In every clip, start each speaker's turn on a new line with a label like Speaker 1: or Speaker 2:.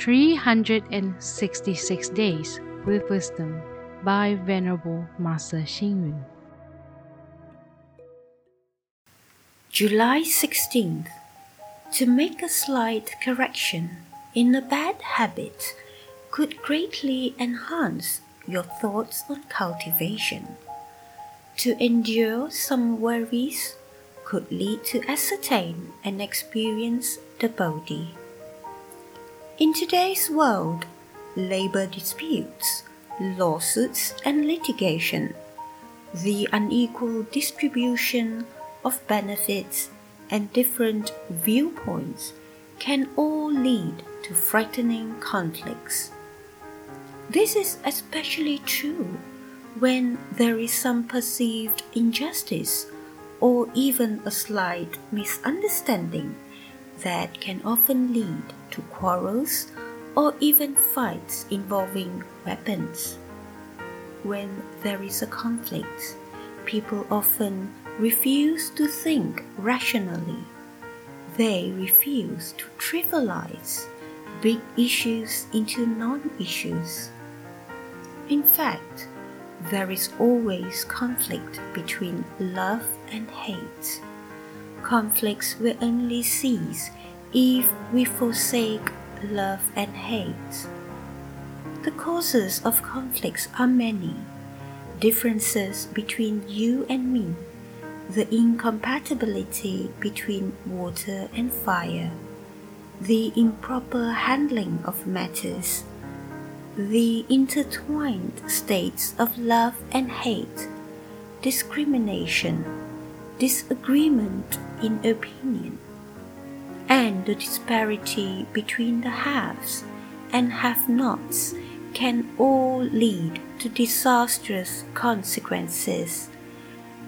Speaker 1: 366 Days with Wisdom by Venerable Master Xing Yun.
Speaker 2: July 16th. To make a slight correction in a bad habit could greatly enhance your thoughts on cultivation. To endure some worries could lead to ascertain and experience the Bodhi. In today's world, labor disputes, lawsuits, and litigation, the unequal distribution of benefits and different viewpoints can all lead to frightening conflicts. This is especially true when there is some perceived injustice or even a slight misunderstanding that can often lead to quarrels or even fights involving weapons. When there is a conflict, people often refuse to think rationally. They refuse to trivialize big issues into non issues. In fact, there is always conflict between love and hate. Conflicts will only cease if we forsake love and hate. The causes of conflicts are many. Differences between you and me, the incompatibility between water and fire, the improper handling of matters, the intertwined states of love and hate, discrimination, disagreement in opinion, and the disparity between the haves and have nots can all lead to disastrous consequences.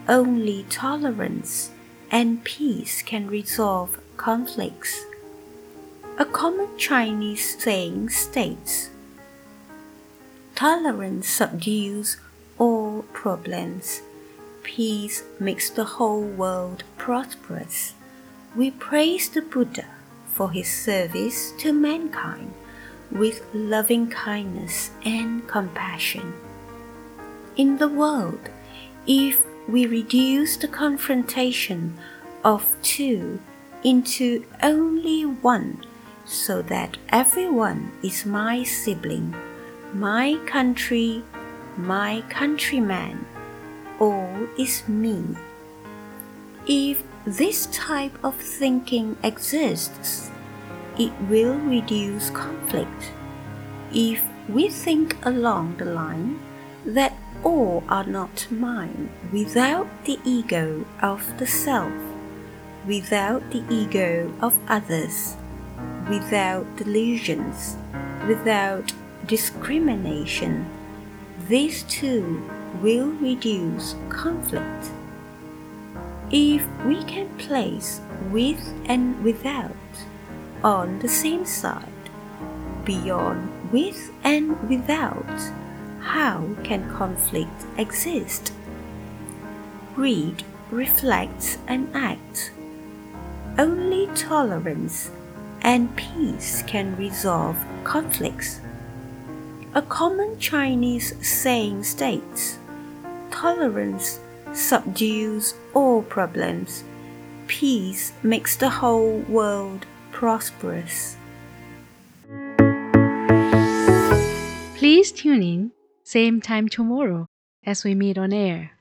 Speaker 2: Only tolerance and peace can resolve conflicts. A common Chinese saying states Tolerance subdues all problems. Peace makes the whole world prosperous. We praise the Buddha for his service to mankind with loving kindness and compassion. In the world, if we reduce the confrontation of two into only one, so that everyone is my sibling, my country, my countryman, is me. If this type of thinking exists, it will reduce conflict. If we think along the line that all are not mine without the ego of the self, without the ego of others, without delusions, without discrimination, these too will reduce conflict. If we can place with and without on the same side, beyond with and without, how can conflict exist? Read, reflect, and act. Only tolerance and peace can resolve conflicts. A common Chinese saying states tolerance subdues all problems, peace makes the whole world prosperous.
Speaker 1: Please tune in, same time tomorrow as we meet on air.